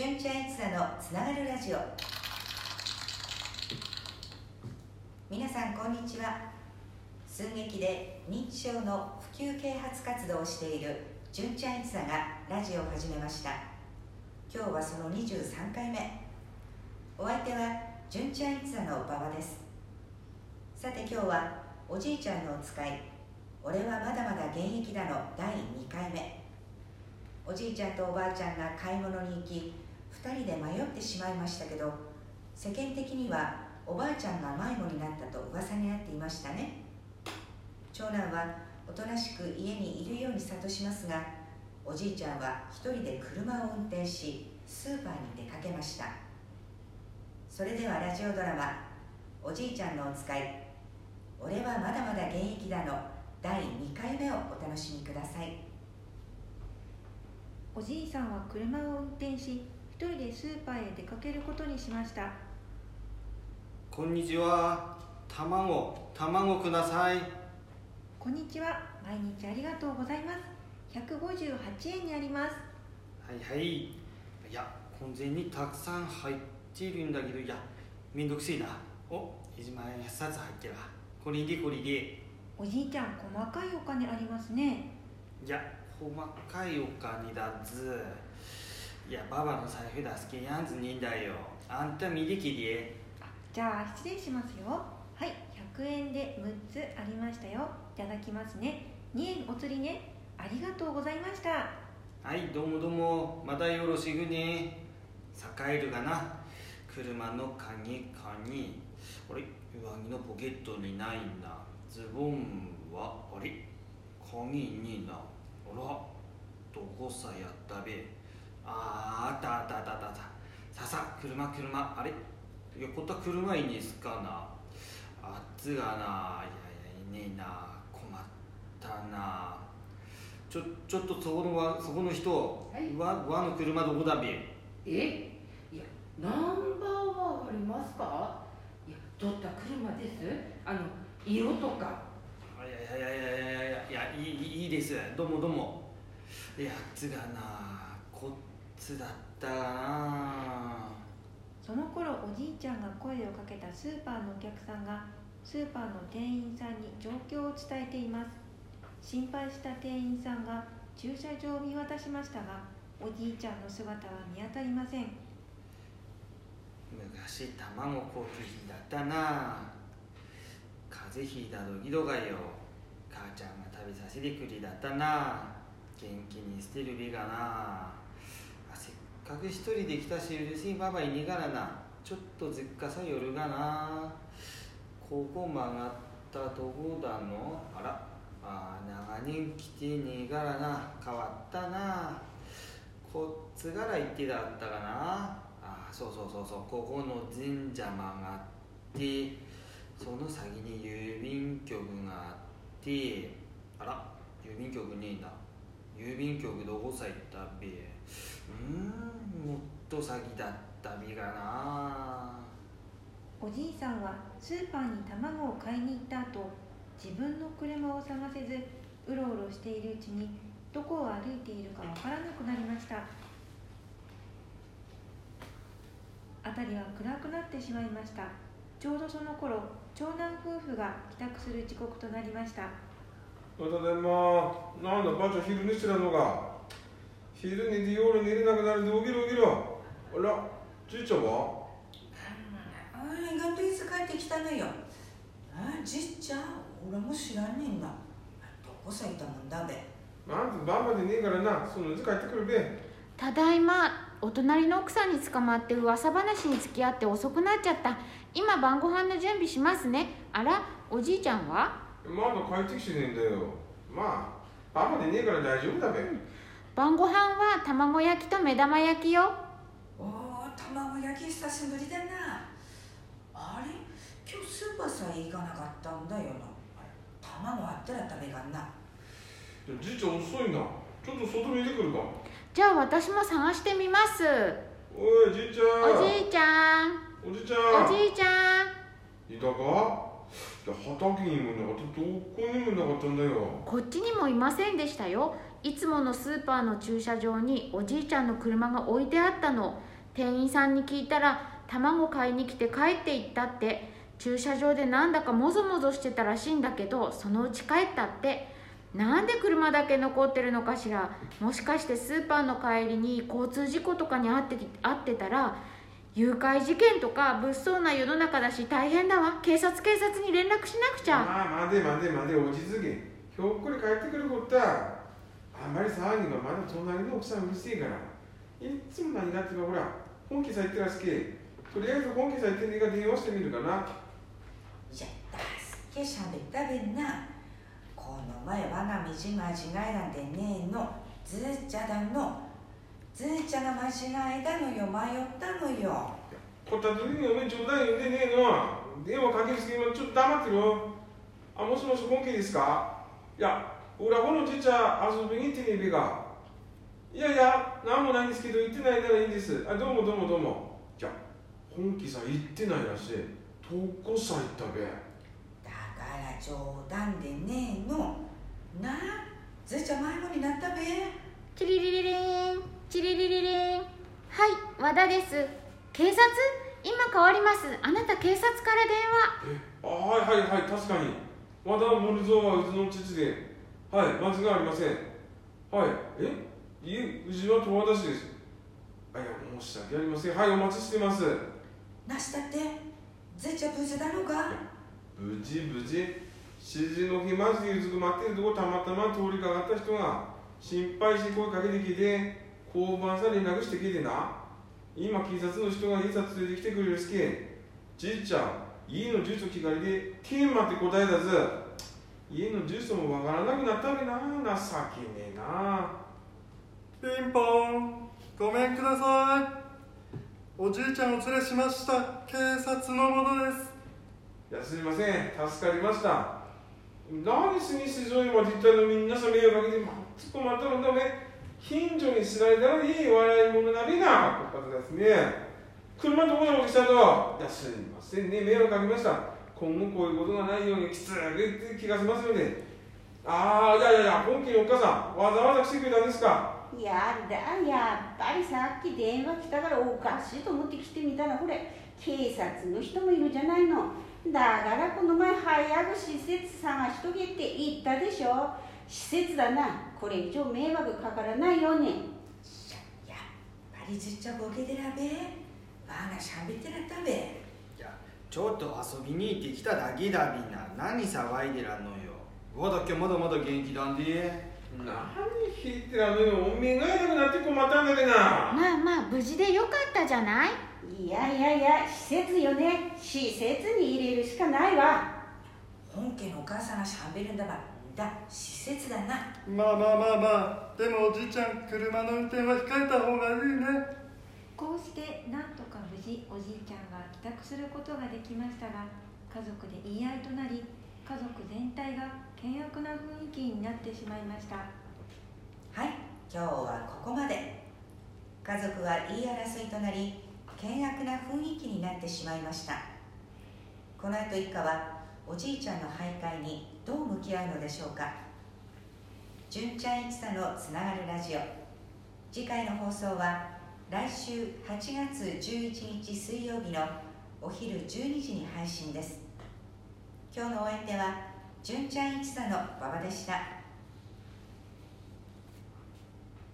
純ちゃんいつだのつながるラジオ。皆さんこんにちは。寸劇で認知症の普及啓発活動をしている純ちゃんいつだがラジオを始めました。今日はその23回目。お相手は純ちゃんいつだの馬場です。さて今日はおじいちゃんのお使い俺はまだまだ現役だの第2回目。おじいちゃんとおばあちゃんが買い物に行き2人で迷ってしまいましたけど世間的にはおばあちゃんが迷子になったと噂になっていましたね。長男はおとなしく家にいるように諭しますがおじいちゃんは一人で車を運転しスーパーに出かけました。それではラジオドラマ「おじいちゃんのお使い俺はまだまだ現役だ」の第2回目をお楽しみください。おじいさんは車を運転し一人でスーパーへ出かけることにしましたこんにちは。卵、卵ください。こんにちは毎日ありがとうございます158円にありますはいはい。いや、完全にたくさん入っているんだけど、いや、めんどくせえな。お、1万円札入ってるわ。これでこれで。いおじいちゃん細かいお金ありますねや、細かいお金だず。いや、ババの財布出すけやんずねえんだよ。あんた見てきで。じゃあ失礼しますよはい100円で6つありましたよいただきますね2円お釣りねありがとうございましたはい、どうもどうも。またよろしくね。栄えるがな。車の鍵かに。あれ、上着のポケットにないな。ズボンは、あれ、鍵にな。あら、どこさやったべ。あー、あったあったあったあったあった。ささ、車車。あれ？いや、こった車いいんですかな？あっつがな。いやいや、いねえな。困ったな。ちょちょっとそこのわそこの人、はいわ和の車どこだべ？え？いやナンバーはありますか？いや取った車です？あの色とかあいやいやいやいやいやいやいやいいいいですどうもどうもいやつがなこっつだったかなその頃おじいちゃんが声をかけたスーパーのお客さんがスーパーの店員さんに状況を伝えています。心配した店員さんが駐車場を見渡しましたがおじいちゃんの姿は見当たりません。昔卵コーヒーだったな風邪ひいた時どがよ。母ちゃんが食べさせてくれだったな元気に捨てるべがなあせっかく一人で来たしうるせいばばいねえからな。ちょっとずっかさ夜がな。ここ曲がったとこだの。あら。あ長年来てねえからな。変わったな。こっつから行ってだったかな。あそうそうそうそう。ここの神社曲がってその先に郵便局があって。あら。郵便局ねえな郵便局どこさ行ったべ。うん。もっと先だったべがな。おじいさんはスーパーに卵を買いに行った後自分の車を探せずうろうろしているうちにどこを歩いているかわからなくなりました。辺りは暗くなってしまいました。ちょうどその頃長男夫婦が帰宅する時刻となりました。ただいまなんだばあちゃん昼寝してたのか。昼寝で夜寝れなくなるんで起きろ起きろあらじいちゃんは？ああ、意外といつ帰ってきたのよ。ああ、じっちゃん、俺も知らんねんが。どこさいたもんだべ。なん晩までねえからな。そのうち帰ってくるべ。ただいまお隣の奥さんに捕まって噂話に付き合って遅くなっちゃった。今晩ご飯の準備しますね。あらおじいちゃんは？まだ帰ってきてねえんだよ。まあ晩までねえから大丈夫だべ晩ご飯は卵焼きと目玉焼きよ。おお、卵焼き久しぶりだな。あれ、今日スーパーさえ行かなかったんだよな。卵あったら食べがんな。じいちゃん遅いな。ちょっと外見てくるか。じゃあ私も探してみます。おいじいちゃん。おじいちゃん。おじいちゃん。おじいちゃん。いたか？いや畑にもなかったどこにもなかったんだよ。こっちにもいませんでしたよいつものスーパーの駐車場におじいちゃんの車が置いてあったの。店員さんに聞いたら卵買いに来て帰って行ったって。駐車場でなんだかもぞもぞしてたらしいんだけどそのうち帰ったって。なんで車だけ残ってるのかしら。もしかしてスーパーの帰りに交通事故とかに遭って遭ってたら誘拐事件とか物騒な世の中だし大変だわ。警察警察に連絡しなくちゃ。まあ待て待て待て落ち着け。ひょっこり帰ってくることはあんまり騒ぎがまだ隣の奥さんうるせえからいっつも何がってばほら本気さ言ってらっしけとりあえず本気さ言ってんねえが電話してみるかなじゃあすっげしゃべったべんなこの前我が道間違いなんてねえのずーちゃだのずーちゃが間違いだのよ迷ったのよ。こった時におめえ冗談言うんでねえの。電話かける隙間ちょっと黙ってろ。あもしもし本気ですか？いや俺はこのじいちゃん遊びに行ってねえべが。いやいや何もないんですけど行ってないならいいんです。あどうもどうもどうも。じゃあ本気さ行ってないらしい。どこさ行ったべ。だから冗談でねえの。なあずーちゃん迷子になったべ。チリリリリンチリリリリン。はい和田です。警察？今変わります。あなた警察から電話。えあはいはいはい確かに。和田森蔵はうちの父ではい間違いありません。はいえ？いえうちは十和田市です。あいや申し訳ありません。はいお待ちしてます。なしたって。ずーちゃん無事だのか無事無事。指示の日マジでうずくまってるとこたまたま通りかかった人が心配して声かけてきて交番さ連絡してきてな。今警察の人がいざ連れてきてくれるすけじいちゃん家の住所聞かれてテーマって答えだず家の住所もわからなくなったべな。情けねえな。ピンポン。ごめんください。おじいちゃんを連れしました。警察の者です。いやすみません。助かりました。何しに市場にまで行ったのみんなさ迷惑かけてまっつこまったのだめ近所に知られたらいい笑い物なりな。こったですね。車どこで置きしたといやすみませんね。迷惑かけました今後こういうことがないようにきつく言って気がしますのでああいやいやいや本気におっかさんわざわざ来てくれたんですか？やだやっぱりさっき電話来たからおかしいと思って来てみたらこれ警察の人もいるじゃないの。だからこの前早く施設探しとけって言ったでしょ。施設だな。これ以上迷惑かからないように。やっぱりずっちゃボケでらべ。わがしゃべってらったべ。いやちょっと遊びに行ってきただけだみんな。何騒いでらんのよ。わだっけまだまだ元気だんで。何引いてらのよおめえがいなくなって困ったんだべな。まあまあ無事でよかったじゃない？いやいやいや施設よね。施設に入れるしかないわ。本家のお母さんがしゃべるんだばだ施設だな。まあまあまあまあ。でもおじいちゃん車の運転は控えた方がいいねこうしてなんとか無事おじいちゃんが帰宅することができましたが家族で言い合いとなり家族全体が険悪な雰囲気になってしまいました。はい今日はここまで。家族は言い争いとなり険悪な雰囲気になってしまいました。この後一家はおじいちゃんの徘徊にどう向き合うのでしょうか。純ちゃん一茶のつながるラジオ。次回の放送は来週8月11日水曜日のお昼12時に配信です。今日のお相手は純ちゃん一座の馬場でした。